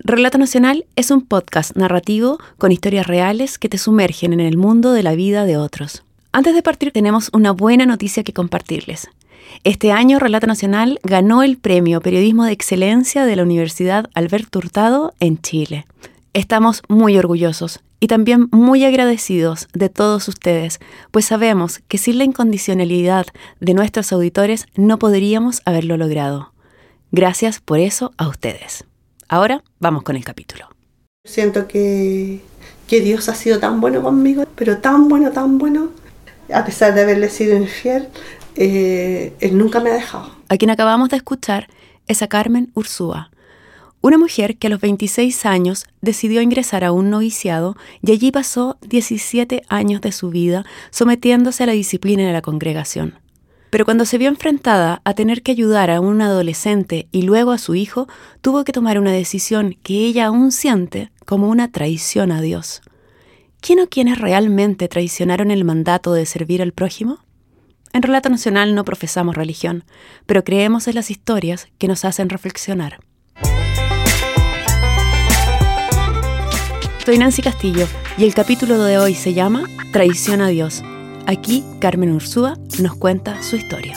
Relato Nacional es un podcast narrativo con historias reales que te sumergen en el mundo de la vida de otros. Antes de partir tenemos una buena noticia que compartirles. Este año Relato Nacional ganó el premio Periodismo de Excelencia de la Universidad Alberto Hurtado en Chile. Estamos muy orgullosos y también muy agradecidos de todos ustedes, pues sabemos que sin la incondicionalidad de nuestros auditores no podríamos haberlo logrado. Gracias por eso a ustedes. Ahora vamos con el capítulo. Siento que, que Dios ha sido tan bueno conmigo, pero tan bueno, tan bueno, a pesar de haberle sido infiel, eh, Él nunca me ha dejado. A quien acabamos de escuchar es a Carmen Ursúa, una mujer que a los 26 años decidió ingresar a un noviciado y allí pasó 17 años de su vida sometiéndose a la disciplina de la congregación. Pero cuando se vio enfrentada a tener que ayudar a un adolescente y luego a su hijo, tuvo que tomar una decisión que ella aún siente como una traición a Dios. ¿Quién o quiénes realmente traicionaron el mandato de servir al prójimo? En Relato Nacional no profesamos religión, pero creemos en las historias que nos hacen reflexionar. Soy Nancy Castillo y el capítulo de hoy se llama Traición a Dios. Aquí Carmen Ursúa nos cuenta su historia.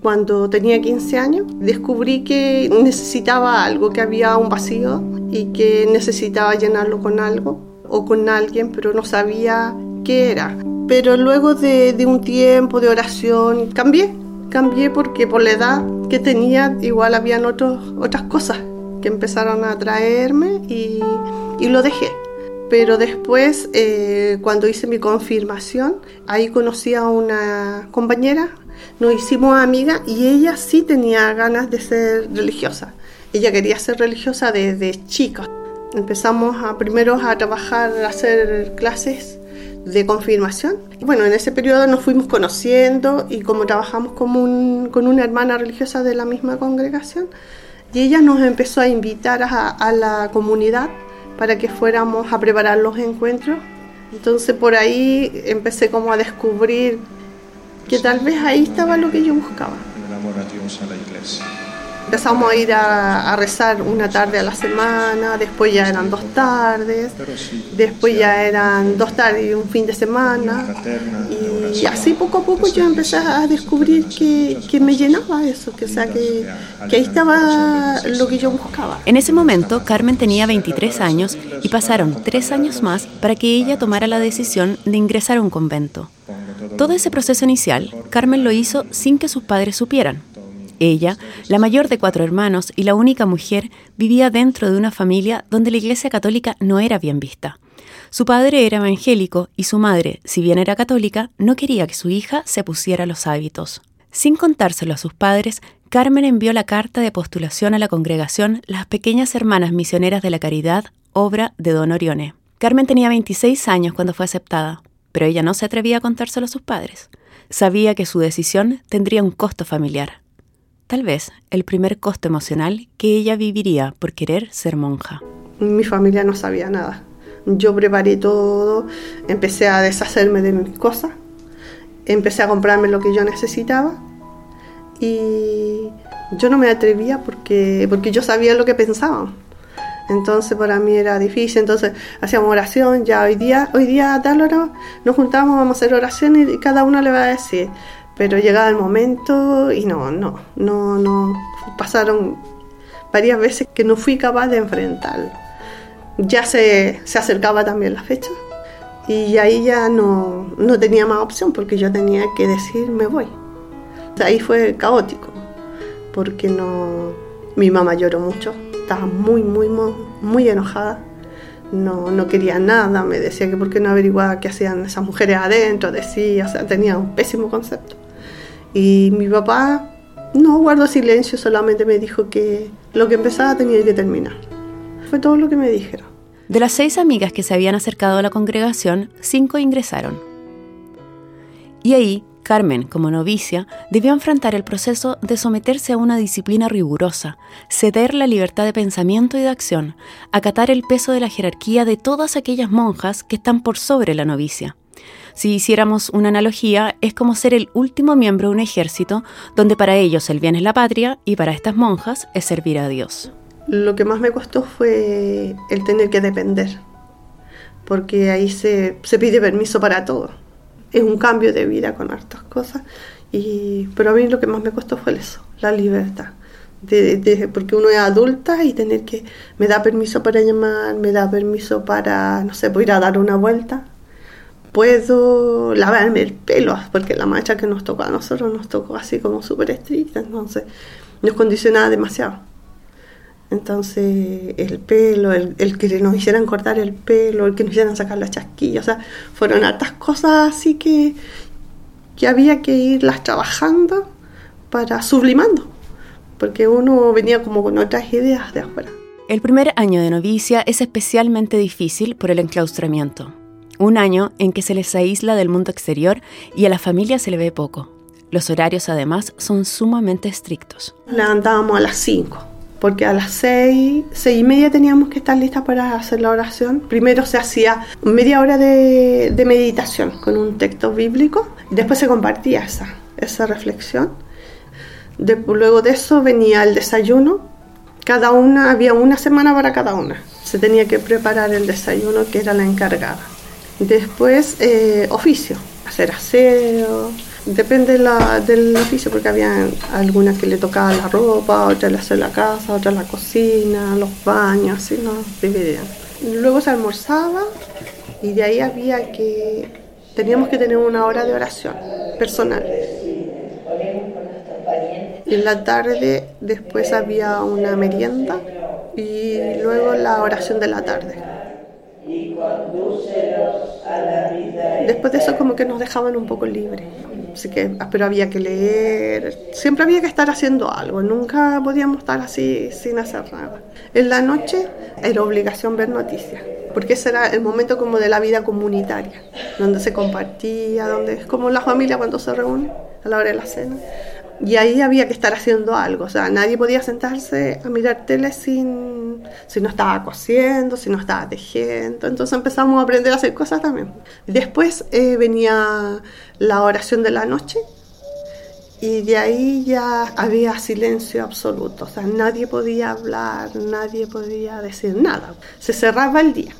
Cuando tenía 15 años descubrí que necesitaba algo, que había un vacío y que necesitaba llenarlo con algo o con alguien, pero no sabía qué era. Pero luego de, un tiempo de oración cambié, cambié porque por la edad que tenía igual habían otros, otras cosas que empezaron a atraerme y, y lo dejé pero después, eh, cuando hice mi confirmación, ahí conocí a una compañera, nos hicimos amigas y ella sí tenía ganas de ser religiosa. Ella quería ser religiosa desde chica. Empezamos a, primero a trabajar, a hacer clases de confirmación. bueno, en ese periodo nos fuimos conociendo y como trabajamos con, con una hermana religiosa de la misma congregación, y ella nos empezó a invitar a, a la comunidad para que fuéramos a preparar los encuentros. Entonces por ahí empecé como a descubrir que tal vez ahí estaba lo que yo buscaba. Empezamos a ir a, rezar una tarde a la semana, después ya eran dos tardes, después ya eran dos tardes y un fin de semana. Y así poco a poco yo empecé a descubrir que, que me llenaba eso, que, sea, que, que ahí estaba lo que yo buscaba. En ese momento, Carmen tenía 23 años y pasaron tres años más para que ella tomara la decisión de ingresar a un convento. Todo ese proceso inicial, Carmen lo hizo sin que sus padres supieran. Ella, la mayor de cuatro hermanos y la única mujer, vivía dentro de una familia donde la Iglesia Católica no era bien vista. Su padre era evangélico y su madre, si bien era católica, no quería que su hija se pusiera los hábitos. Sin contárselo a sus padres, Carmen envió la carta de postulación a la congregación Las Pequeñas Hermanas Misioneras de la Caridad, obra de Don Orione. Carmen tenía 26 años cuando fue aceptada, pero ella no se atrevía a contárselo a sus padres. Sabía que su decisión tendría un costo familiar tal vez el primer costo emocional que ella viviría por querer ser monja. Mi familia no sabía nada. Yo preparé todo, empecé a deshacerme de mis cosas, empecé a comprarme lo que yo necesitaba y yo no me atrevía porque, porque yo sabía lo que pensaban. Entonces para mí era difícil, entonces hacíamos oración, ya hoy día, hoy día a tal hora nos juntamos, vamos a hacer oración y cada uno le va a decir, pero llegaba el momento y no, no, no, no. Pasaron varias veces que no fui capaz de enfrentarlo. Ya se, se acercaba también la fecha y ahí ya no, no tenía más opción porque yo tenía que decir me voy. ahí fue caótico porque no, mi mamá lloró mucho, estaba muy, muy, muy, enojada. No, no quería nada, me decía que por qué no averiguaba qué hacían esas mujeres adentro, decía, o sea, tenía un pésimo concepto. Y mi papá no guardó silencio, solamente me dijo que lo que empezaba tenía que terminar. Fue todo lo que me dijeron. De las seis amigas que se habían acercado a la congregación, cinco ingresaron. Y ahí, Carmen, como novicia, debió enfrentar el proceso de someterse a una disciplina rigurosa, ceder la libertad de pensamiento y de acción, acatar el peso de la jerarquía de todas aquellas monjas que están por sobre la novicia. Si hiciéramos una analogía, es como ser el último miembro de un ejército donde para ellos el bien es la patria y para estas monjas es servir a Dios. lo que más me costó fue el tener que depender, porque ahí se, pide permiso para todo. Es un cambio de vida con hartas cosas, y, pero a mí lo que más me costó fue eso, la libertad. De, porque uno es adulta y tener que, me da permiso para llamar, me da permiso para, no sé, ir a dar una vuelta, puedo lavarme el pelo, porque la mancha que nos tocó a nosotros nos tocó así como súper estricta, entonces nos condicionaba demasiado. Entonces, el pelo, el, que nos hicieran cortar el pelo, el que nos hicieran sacar las chasquillas, o sea, fueron hartas cosas así que, que había que irlas trabajando para sublimando, porque uno venía como con otras ideas de afuera. El primer año de novicia es especialmente difícil por el enclaustramiento. Un año en que se les aísla del mundo exterior y a la familia se le ve poco. Los horarios además son sumamente estrictos. Levantábamos a las 5 porque a las seis, seis y media teníamos que estar listas para hacer la oración. Primero se hacía media hora de, meditación con un texto bíblico y después se compartía esa, esa reflexión. luego de eso venía el desayuno. Cada una, había una semana para cada una. Se tenía que preparar el desayuno que era la encargada. Después eh, oficio, hacer aseo, Depende del oficio, porque había algunas que le tocaba la ropa, otras le hacía la casa, otras la cocina, los baños, así nos dividían. Luego se almorzaba y de ahí había que, teníamos que tener una hora de oración personal. En la tarde después había una merienda y luego la oración de la tarde. Después de eso como que nos dejaban un poco libres. Así que, ah, pero había que leer, siempre había que estar haciendo algo, nunca podíamos estar así sin hacer nada. En la noche era obligación ver noticias, porque ese era el momento como de la vida comunitaria, donde se compartía, donde es como la familia cuando se reúne a la hora de la cena. Y ahí había que estar haciendo algo, o sea, nadie podía sentarse a mirar tele sin, si no estaba cosiendo, si no estaba tejiendo. Entonces empezamos a aprender a hacer cosas también. Después eh, venía la oración de la noche y de ahí ya había silencio absoluto, o sea, nadie podía hablar, nadie podía decir nada. Se cerraba el día.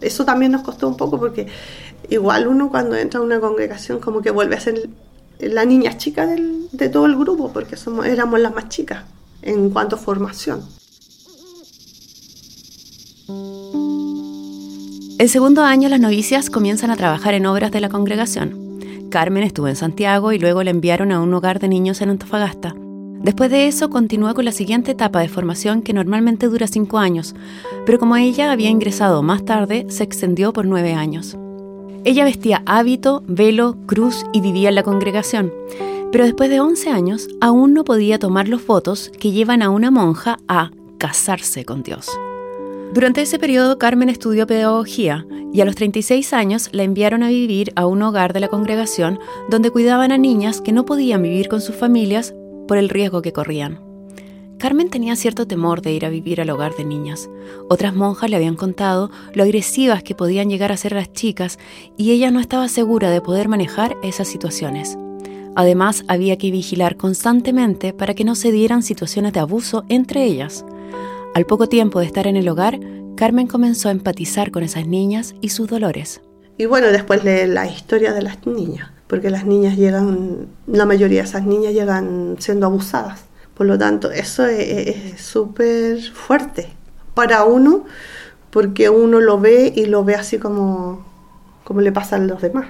Eso también nos costó un poco porque igual uno cuando entra a una congregación como que vuelve a ser la niña chica de todo el grupo, porque somos, éramos las más chicas en cuanto a formación. El segundo año las novicias comienzan a trabajar en obras de la congregación. Carmen estuvo en Santiago y luego la enviaron a un hogar de niños en Antofagasta. Después de eso continuó con la siguiente etapa de formación que normalmente dura cinco años, pero como ella había ingresado más tarde, se extendió por nueve años. Ella vestía hábito, velo, cruz y vivía en la congregación, pero después de 11 años aún no podía tomar los votos que llevan a una monja a casarse con Dios. Durante ese periodo Carmen estudió pedagogía y a los 36 años la enviaron a vivir a un hogar de la congregación donde cuidaban a niñas que no podían vivir con sus familias por el riesgo que corrían. Carmen tenía cierto temor de ir a vivir al hogar de niñas. Otras monjas le habían contado lo agresivas que podían llegar a ser las chicas y ella no estaba segura de poder manejar esas situaciones. Además, había que vigilar constantemente para que no se dieran situaciones de abuso entre ellas. Al poco tiempo de estar en el hogar, Carmen comenzó a empatizar con esas niñas y sus dolores. Y bueno, después de la historia de las niñas, porque las niñas llegan, la mayoría de esas niñas llegan siendo abusadas por lo tanto, eso es súper fuerte para uno porque uno lo ve y lo ve así como, como le pasa a los demás.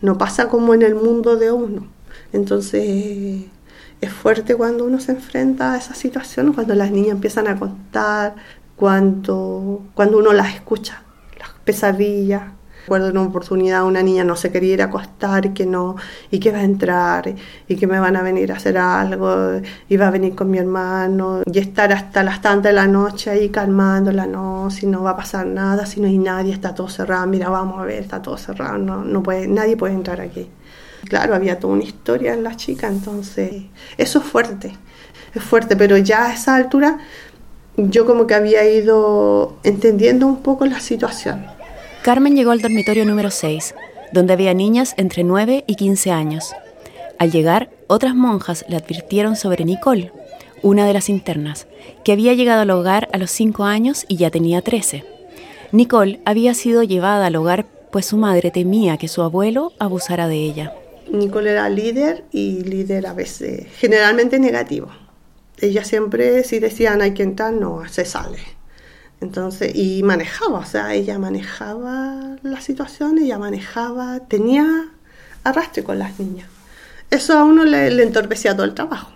No pasa como en el mundo de uno. Entonces es fuerte cuando uno se enfrenta a esas situaciones, cuando las niñas empiezan a contar, cuando uno las escucha, las pesadillas, Recuerdo en una oportunidad una niña no se quería ir a acostar y que no, y que va a entrar y que me van a venir a hacer algo, y va a venir con mi hermano y estar hasta las tantas de la noche ahí calmándola, no, si no va a pasar nada, si no hay nadie, está todo cerrado, mira, vamos a ver, está todo cerrado, no, no puede, nadie puede entrar aquí. Claro, había toda una historia en la chica, entonces eso es fuerte, es fuerte, pero ya a esa altura yo como que había ido entendiendo un poco la situación Carmen llegó al dormitorio número 6, donde había niñas entre 9 y 15 años. Al llegar, otras monjas le advirtieron sobre Nicole, una de las internas, que había llegado al hogar a los 5 años y ya tenía 13. Nicole había sido llevada al hogar pues su madre temía que su abuelo abusara de ella. Nicole era líder y líder a veces generalmente negativo. Ella siempre, si decían hay que entrar, no, se sale. Entonces, y manejaba, o sea, ella manejaba la situación, ella manejaba, tenía arrastre con las niñas. Eso a uno le, entorpecía todo el trabajo.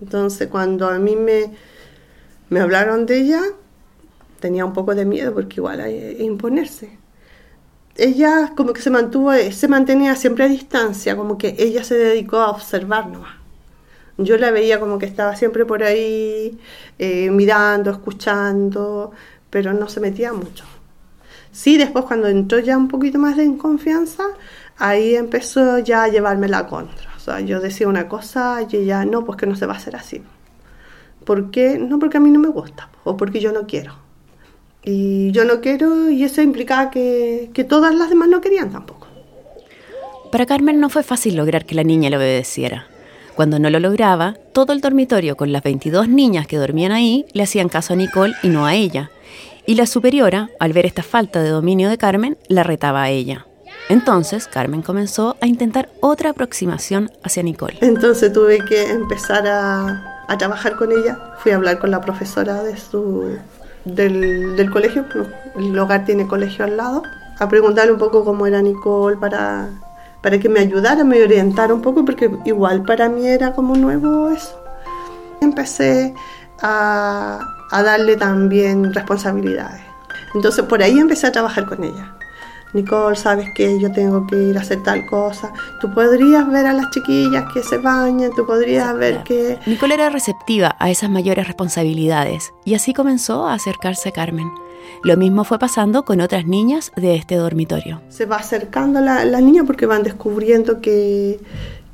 Entonces, cuando a mí me, me hablaron de ella, tenía un poco de miedo porque igual hay imponerse. Ella como que se mantuvo, se mantenía siempre a distancia, como que ella se dedicó a observarnos. Yo la veía como que estaba siempre por ahí eh, mirando, escuchando, pero no se metía mucho. Sí, después cuando entró ya un poquito más de confianza, ahí empezó ya a llevarme la contra. O sea, yo decía una cosa y ella, no, pues que no se va a hacer así. ¿Por qué? No porque a mí no me gusta o porque yo no quiero. Y yo no quiero y eso implicaba que, que todas las demás no querían tampoco. Para Carmen no fue fácil lograr que la niña le obedeciera. Cuando no lo lograba, todo el dormitorio con las 22 niñas que dormían ahí le hacían caso a Nicole y no a ella. Y la superiora, al ver esta falta de dominio de Carmen, la retaba a ella. Entonces, Carmen comenzó a intentar otra aproximación hacia Nicole. Entonces tuve que empezar a, trabajar con ella. Fui a hablar con la profesora de su, del, del colegio, el hogar tiene colegio al lado, a preguntarle un poco cómo era Nicole para para que me ayudara, me orientara un poco, porque igual para mí era como nuevo eso. Empecé a, a darle también responsabilidades. Entonces por ahí empecé a trabajar con ella. Nicole, sabes que yo tengo que ir a hacer tal cosa. Tú podrías ver a las chiquillas que se bañan, tú podrías ver que... Nicole era receptiva a esas mayores responsabilidades y así comenzó a acercarse a Carmen. Lo mismo fue pasando con otras niñas de este dormitorio. Se va acercando la, la niña porque van descubriendo que,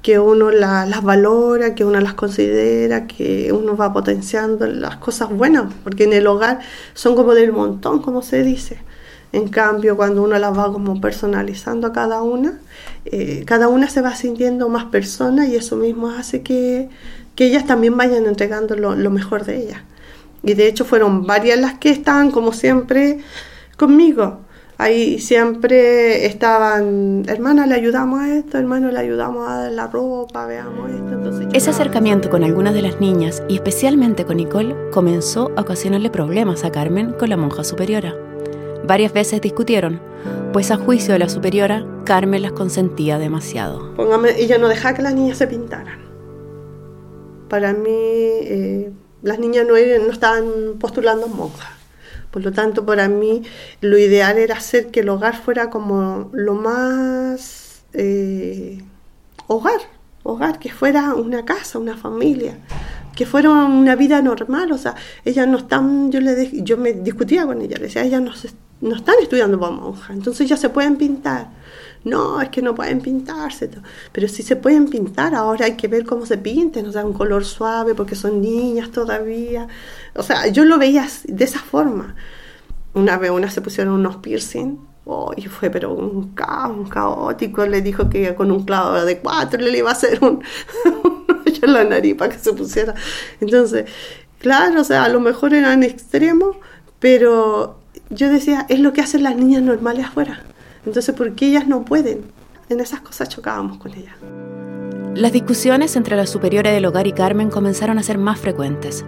que uno la, las valora, que uno las considera, que uno va potenciando las cosas buenas, porque en el hogar son como del montón, como se dice. En cambio, cuando uno las va como personalizando a cada una, eh, cada una se va sintiendo más persona y eso mismo hace que, que ellas también vayan entregando lo, lo mejor de ellas. Y de hecho fueron varias las que estaban, como siempre, conmigo. Ahí siempre estaban, hermana, le ayudamos a esto, hermano, le ayudamos a la ropa, veamos esto. Entonces, Ese acercamiento con algunas de las niñas, y especialmente con Nicole, comenzó a ocasionarle problemas a Carmen con la monja superiora. Varias veces discutieron, pues a juicio de la superiora, Carmen las consentía demasiado. Póngame, ella no dejaba que las niñas se pintaran. Para mí, eh, las niñas no, no estaban postulando monjas. Por lo tanto, para mí lo ideal era hacer que el hogar fuera como lo más eh, hogar, hogar, que fuera una casa, una familia, que fuera una vida normal. O sea, ellas no están, yo, le yo me discutía con ella, le decía, ellas no, se, no están estudiando para monjas, entonces ya se pueden pintar no, es que no pueden pintarse, pero si se pueden pintar, ahora hay que ver cómo se pinten, o sea, un color suave porque son niñas todavía. O sea, yo lo veía de esa forma. Una vez una se pusieron unos piercing, oh, y fue pero un caos, un caótico, le dijo que con un clavo de cuatro le iba a hacer un, hoyo en la nariz para que se pusiera. Entonces, claro, o sea, a lo mejor eran extremos, pero yo decía, es lo que hacen las niñas normales afuera. Entonces, ¿por qué ellas no pueden? En esas cosas chocábamos con ellas. Las discusiones entre la superiora del hogar y Carmen comenzaron a ser más frecuentes.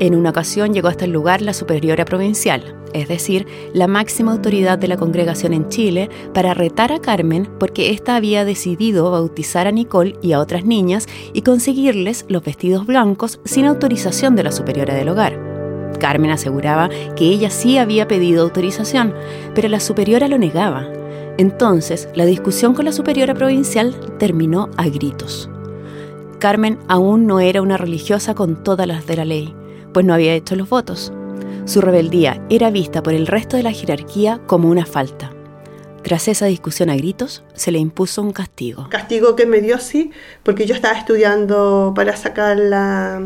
En una ocasión llegó hasta el lugar la superiora provincial, es decir, la máxima autoridad de la congregación en Chile, para retar a Carmen porque ésta había decidido bautizar a Nicole y a otras niñas y conseguirles los vestidos blancos sin autorización de la superiora del hogar. Carmen aseguraba que ella sí había pedido autorización, pero la superiora lo negaba. Entonces, la discusión con la superiora provincial terminó a gritos. Carmen aún no era una religiosa con todas las de la ley, pues no había hecho los votos. Su rebeldía era vista por el resto de la jerarquía como una falta. Tras esa discusión a gritos, se le impuso un castigo. Castigo que me dio sí, porque yo estaba estudiando para sacar la,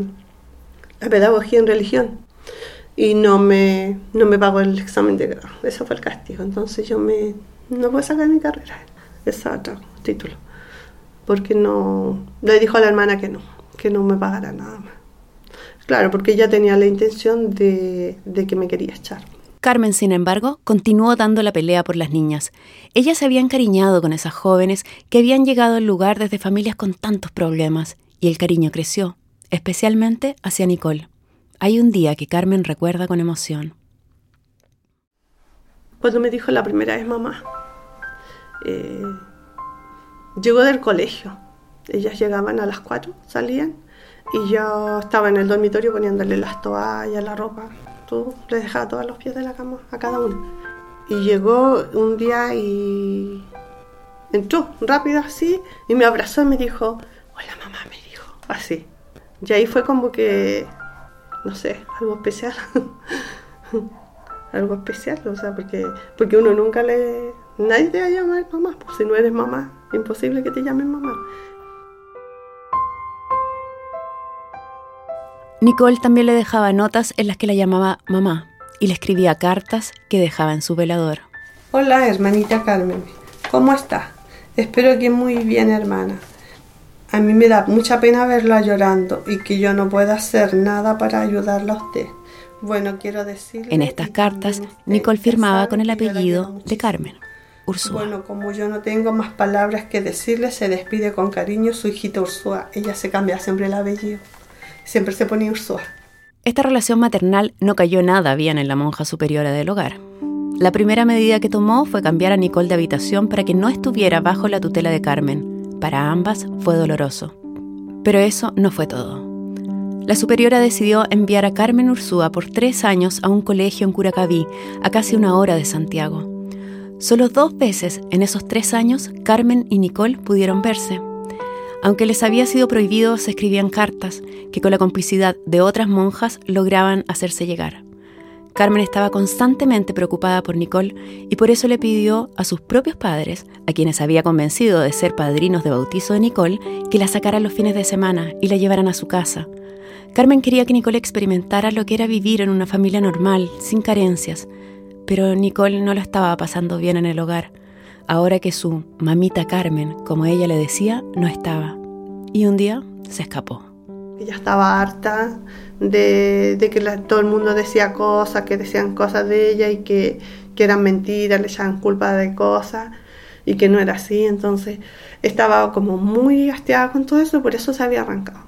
la pedagogía en religión y no me, no me pagó el examen de grado. Eso fue el castigo. Entonces yo me, no puedo sacar mi carrera, ese otro título. Porque no, le dijo a la hermana que no, que no me pagara nada más. Claro, porque ella tenía la intención de, de que me quería echar. Carmen, sin embargo, continuó dando la pelea por las niñas. Ella se había encariñado con esas jóvenes que habían llegado al lugar desde familias con tantos problemas, y el cariño creció, especialmente hacia Nicole. Hay un día que Carmen recuerda con emoción. Cuando me dijo la primera vez mamá, eh, llegó del colegio. Ellas llegaban a las cuatro, salían, y yo estaba en el dormitorio poniéndole las toallas, la ropa le dejaba todos los pies de la cama a cada uno. Y llegó un día y entró rápido así y me abrazó y me dijo, hola mamá, me dijo, así. Y ahí fue como que, no sé, algo especial. algo especial, o sea, porque, porque uno nunca le... Nadie te va a llamar mamá, pues si no eres mamá, imposible que te llamen mamá. Nicole también le dejaba notas en las que la llamaba mamá y le escribía cartas que dejaba en su velador. Hola, hermanita Carmen. ¿Cómo está? Espero que muy bien, hermana. A mí me da mucha pena verla llorando y que yo no pueda hacer nada para ayudarla a usted. Bueno, quiero decir. En estas cartas, Nicole firmaba con el apellido de Carmen, Ursula. Bueno, como yo no tengo más palabras que decirle, se despide con cariño su hijita Ursula. Ella se cambia siempre el apellido siempre se ponía Ursula. Esta relación maternal no cayó nada bien en la monja superiora del hogar. La primera medida que tomó fue cambiar a Nicole de habitación para que no estuviera bajo la tutela de Carmen. Para ambas fue doloroso. Pero eso no fue todo. La superiora decidió enviar a Carmen Ursúa por tres años a un colegio en Curacaví, a casi una hora de Santiago. Solo dos veces en esos tres años Carmen y Nicole pudieron verse. Aunque les había sido prohibido, se escribían cartas que con la complicidad de otras monjas lograban hacerse llegar. Carmen estaba constantemente preocupada por Nicole y por eso le pidió a sus propios padres, a quienes había convencido de ser padrinos de bautizo de Nicole, que la sacaran los fines de semana y la llevaran a su casa. Carmen quería que Nicole experimentara lo que era vivir en una familia normal, sin carencias, pero Nicole no lo estaba pasando bien en el hogar ahora que su mamita Carmen, como ella le decía, no estaba. Y un día se escapó. Ella estaba harta de, que todo el mundo decía cosas, que decían cosas de ella y que, eran mentiras, le echaban culpa de cosas y que no era así. Entonces estaba como muy hastiada con todo eso, por eso se había arrancado.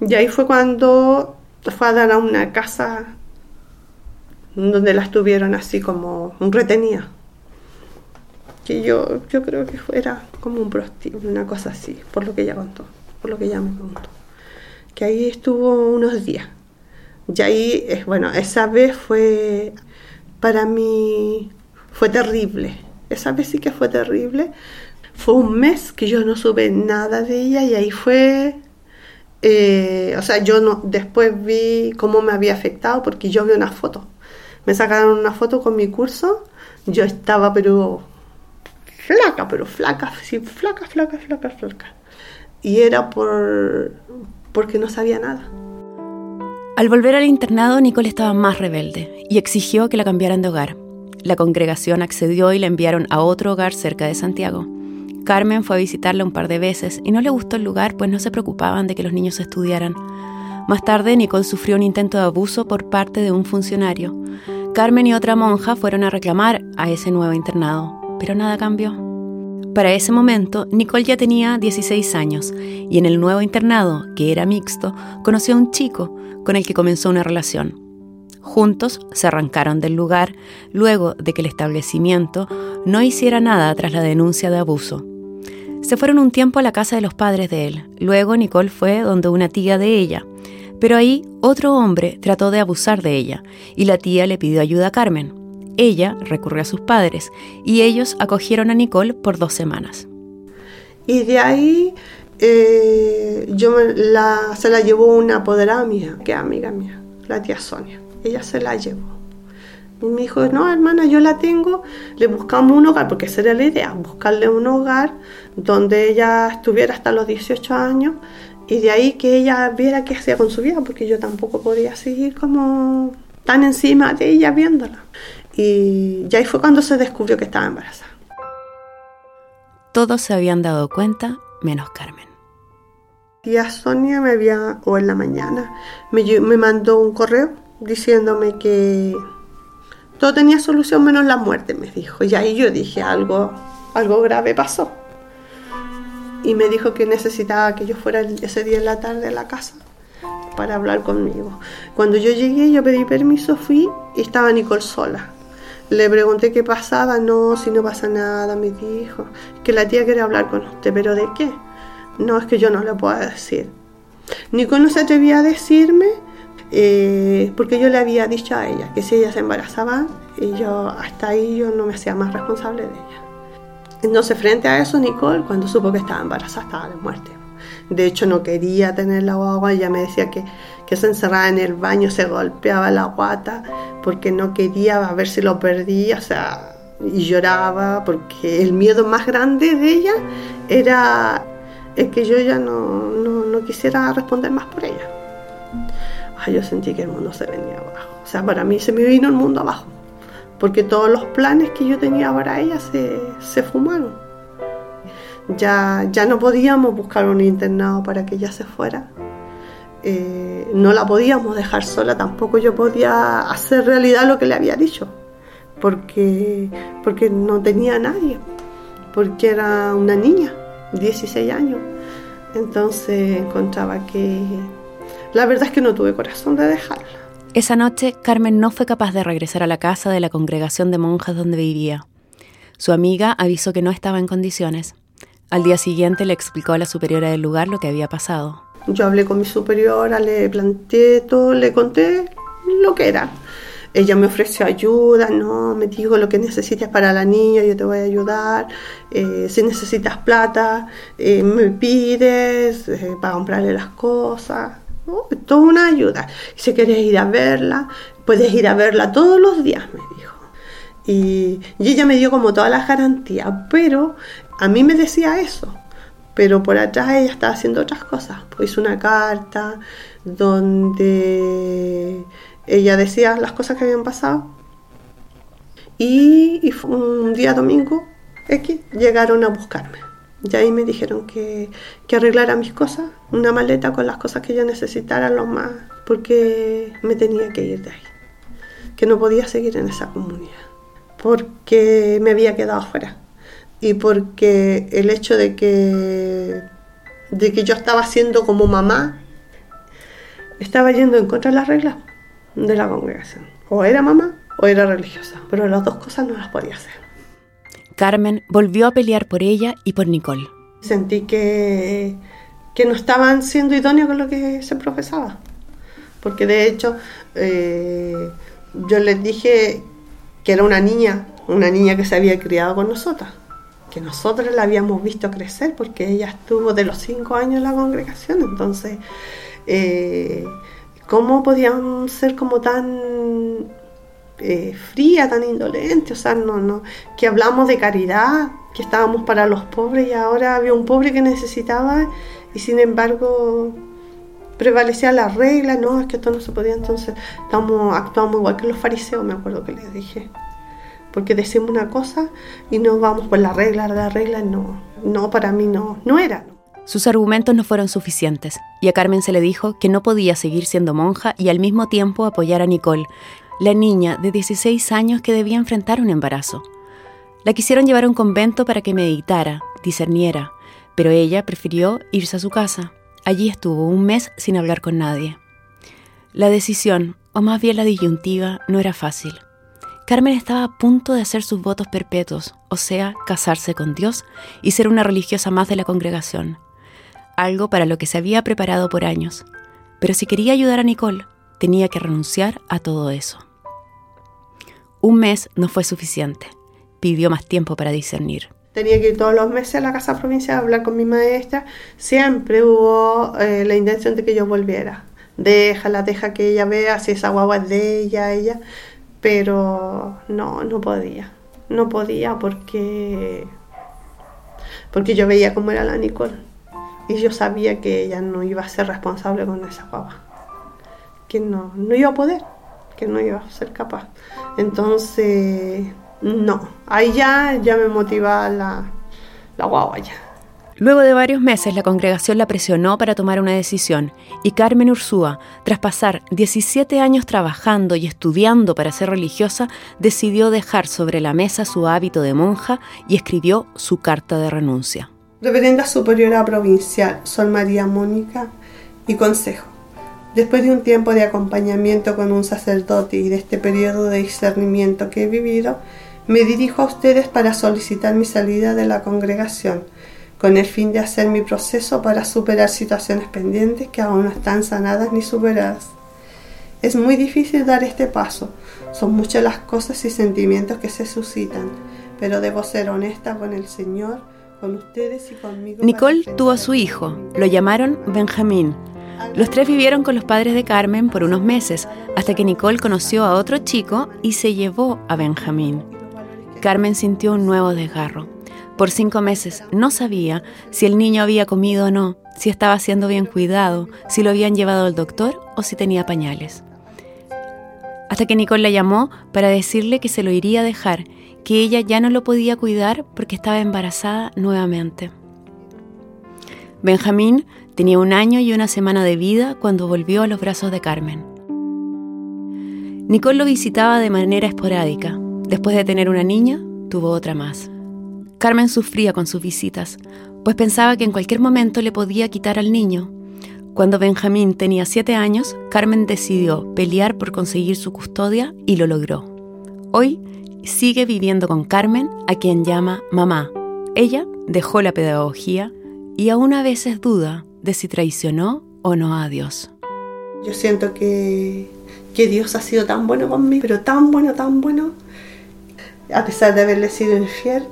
Y ahí fue cuando fue a dar a una casa donde la estuvieron así como retenida que yo, yo creo que era como un prostíbulo, una cosa así, por lo que ella contó, por lo que ella me contó. Que ahí estuvo unos días. Y ahí, bueno, esa vez fue, para mí, fue terrible. Esa vez sí que fue terrible. Fue un mes que yo no supe nada de ella y ahí fue eh, o sea, yo no, después vi cómo me había afectado porque yo vi una foto. Me sacaron una foto con mi curso. Yo estaba, pero flaca, pero flaca, sí, flaca, flaca, flaca, flaca. Y era por porque no sabía nada. Al volver al internado, Nicole estaba más rebelde y exigió que la cambiaran de hogar. La congregación accedió y la enviaron a otro hogar cerca de Santiago. Carmen fue a visitarla un par de veces y no le gustó el lugar pues no se preocupaban de que los niños estudiaran. Más tarde, Nicole sufrió un intento de abuso por parte de un funcionario. Carmen y otra monja fueron a reclamar a ese nuevo internado pero nada cambió. Para ese momento, Nicole ya tenía 16 años y en el nuevo internado, que era mixto, conoció a un chico con el que comenzó una relación. Juntos se arrancaron del lugar luego de que el establecimiento no hiciera nada tras la denuncia de abuso. Se fueron un tiempo a la casa de los padres de él. Luego Nicole fue donde una tía de ella. Pero ahí otro hombre trató de abusar de ella y la tía le pidió ayuda a Carmen. Ella recurrió a sus padres y ellos acogieron a Nicole por dos semanas. Y de ahí eh, yo se la llevó una apoderada mía, que amiga mía, la tía Sonia. Ella se la llevó. Y me dijo, no, hermana, yo la tengo, le buscamos un hogar, porque esa era la idea, buscarle un hogar donde ella estuviera hasta los 18 años y de ahí que ella viera qué hacía con su vida, porque yo tampoco podía seguir como tan encima de ella viéndola. Y ahí fue cuando se descubrió que estaba embarazada. Todos se habían dado cuenta, menos Carmen. tía Sonia me había, o en la mañana, me, me mandó un correo diciéndome que todo tenía solución menos la muerte, me dijo. Y ahí yo dije, algo, algo grave pasó. Y me dijo que necesitaba que yo fuera ese día en la tarde a la casa para hablar conmigo. Cuando yo llegué, yo pedí permiso, fui y estaba Nicole sola. Le pregunté qué pasaba, no, si no pasa nada, me dijo, que la tía quiere hablar con usted, pero ¿de qué? No, es que yo no le puedo decir. Nicole no se atrevía a decirme eh, porque yo le había dicho a ella que si ella se embarazaba, y yo hasta ahí yo no me hacía más responsable de ella. Entonces, frente a eso, Nicole, cuando supo que estaba embarazada, estaba de muerte. De hecho, no quería tener la guagua, ella me decía que, que se encerraba en el baño, se golpeaba la guata, porque no quería ver si lo perdía, o sea, y lloraba, porque el miedo más grande de ella era el que yo ya no, no, quisiera responder más por ella yo sentí que el mundo se venía abajo. O sea, para mí se me vino el mundo abajo, porque todos los planes que yo tenía para ella se, se fumaron. Ya, ya no podíamos buscar un internado para que ella se fuera. Eh, no la podíamos dejar sola, tampoco yo podía hacer realidad lo que le había dicho, porque, porque no tenía nadie, porque era una niña, 16 años. Entonces encontraba que, la verdad es que no tuve corazón de dejarla. Esa noche, Carmen no fue capaz de regresar a la casa de la congregación de monjas donde vivía. Su amiga avisó que no estaba en condiciones. Al día siguiente le explicó a la superiora del lugar lo que había pasado. Yo hablé con mi superiora, le planteé todo, le conté lo que era. Ella me ofreció ayuda, no, me dijo lo que necesites para la niña, yo te voy a ayudar. Eh, si necesitas plata, eh, me pides eh, para comprarle las cosas. Toda una ayuda. Si quieres ir a verla, puedes ir a verla todos los días, me dijo. Y, ella me dio como todas las garantías, pero a mí me decía eso. Pero por atrás ella estaba haciendo otras cosas. Pues hizo una carta donde ella decía las cosas que habían pasado. Y, y un día domingo X llegaron a buscarme. Y ahí me dijeron que, que arreglara mis cosas, una maleta con las cosas que yo necesitara, lo más, porque me tenía que ir de ahí, que no podía seguir en esa comunidad, porque me había quedado afuera y porque el hecho de que, de que yo estaba siendo como mamá, estaba yendo en contra de las reglas de la congregación. O era mamá o era religiosa, pero las dos cosas no las podía hacer. Carmen volvió a pelear por ella y por Nicole. Sentí que, que no estaban siendo idóneos con lo que se profesaba. Porque de hecho eh, yo les dije que era una niña, una niña que se había criado con nosotras, que nosotros la habíamos visto crecer porque ella estuvo de los cinco años en la congregación. Entonces, eh, ¿cómo podían ser como tan eh, fría, tan indolente, o sea, no, no, que hablamos de caridad, que estábamos para los pobres y ahora había un pobre que necesitaba y sin embargo prevalecía la regla, no, es que esto no se podía, entonces estamos, actuamos igual que los fariseos, me acuerdo que les dije, porque decimos una cosa y no vamos por la regla, la regla no, no, para mí no, no era. Sus argumentos no fueron suficientes y a Carmen se le dijo que no podía seguir siendo monja y al mismo tiempo apoyar a Nicole, la niña de 16 años que debía enfrentar un embarazo. La quisieron llevar a un convento para que meditara, discerniera, pero ella prefirió irse a su casa. Allí estuvo un mes sin hablar con nadie. La decisión, o más bien la disyuntiva, no era fácil. Carmen estaba a punto de hacer sus votos perpetuos, o sea, casarse con Dios y ser una religiosa más de la congregación, algo para lo que se había preparado por años. Pero si quería ayudar a Nicole, tenía que renunciar a todo eso. Un mes no fue suficiente. Pidió más tiempo para discernir. Tenía que ir todos los meses a la casa provincial a hablar con mi maestra. Siempre hubo eh, la intención de que yo volviera. Déjala, deja que ella vea si esa guagua es de ella, ella. Pero no, no podía. No podía porque, porque yo veía cómo era la Nicole. Y yo sabía que ella no iba a ser responsable con esa guagua. Que no, no iba a poder que no iba a ser capaz. Entonces, no, ahí ya, ya me motiva la, la ya. Luego de varios meses, la congregación la presionó para tomar una decisión y Carmen Ursúa, tras pasar 17 años trabajando y estudiando para ser religiosa, decidió dejar sobre la mesa su hábito de monja y escribió su carta de renuncia. Reverenda Superiora Provincial, Sol María Mónica y Consejo. Después de un tiempo de acompañamiento con un sacerdote y de este periodo de discernimiento que he vivido, me dirijo a ustedes para solicitar mi salida de la congregación con el fin de hacer mi proceso para superar situaciones pendientes que aún no están sanadas ni superadas. Es muy difícil dar este paso, son muchas las cosas y sentimientos que se suscitan, pero debo ser honesta con el Señor, con ustedes y conmigo. Nicole tuvo a su hijo, lo llamaron Benjamín. Los tres vivieron con los padres de Carmen por unos meses, hasta que Nicole conoció a otro chico y se llevó a Benjamín. Carmen sintió un nuevo desgarro. Por cinco meses no sabía si el niño había comido o no, si estaba siendo bien cuidado, si lo habían llevado al doctor o si tenía pañales. Hasta que Nicole la llamó para decirle que se lo iría a dejar, que ella ya no lo podía cuidar porque estaba embarazada nuevamente. Benjamín tenía un año y una semana de vida cuando volvió a los brazos de Carmen. Nicole lo visitaba de manera esporádica. Después de tener una niña, tuvo otra más. Carmen sufría con sus visitas, pues pensaba que en cualquier momento le podía quitar al niño. Cuando Benjamín tenía siete años, Carmen decidió pelear por conseguir su custodia y lo logró. Hoy sigue viviendo con Carmen, a quien llama mamá. Ella dejó la pedagogía y aún a veces duda de si traicionó o no a Dios. Yo siento que, que Dios ha sido tan bueno conmigo, pero tan bueno, tan bueno, a pesar de haberle sido infiel,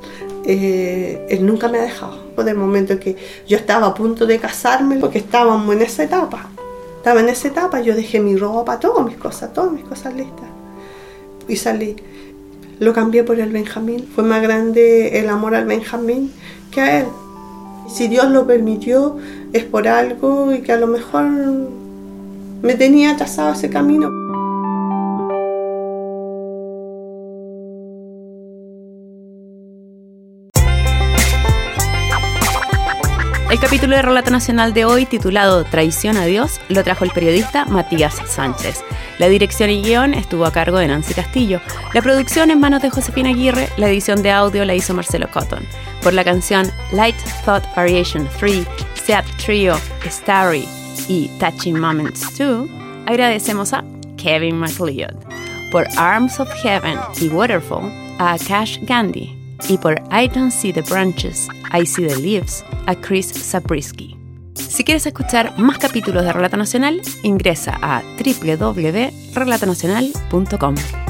eh, él nunca me ha dejado. De momento que yo estaba a punto de casarme, porque estábamos en esa etapa. Estaba en esa etapa, yo dejé mi ropa, todas mis cosas, todas mis cosas listas. Y salí. Lo cambié por el Benjamín. Fue más grande el amor al Benjamín que a él. Si Dios lo permitió, es por algo y que a lo mejor me tenía atrasado ese camino. El capítulo de Relato Nacional de hoy, titulado Traición a Dios, lo trajo el periodista Matías Sánchez. La dirección y guion estuvo a cargo de Nancy Castillo. La producción en manos de Josefina Aguirre, la edición de audio la hizo Marcelo Cotton. Por la canción Light Thought Variation 3, Seat Trio, Starry y Touching Moments 2, agradecemos a Kevin McLeod. Por Arms of Heaven y Waterfall, a Cash Gandhi y por I Don't See the Branches, I See the Leaves, a Chris Zabriskie. Si quieres escuchar más capítulos de Relato Nacional, ingresa a www.relatonacional.com.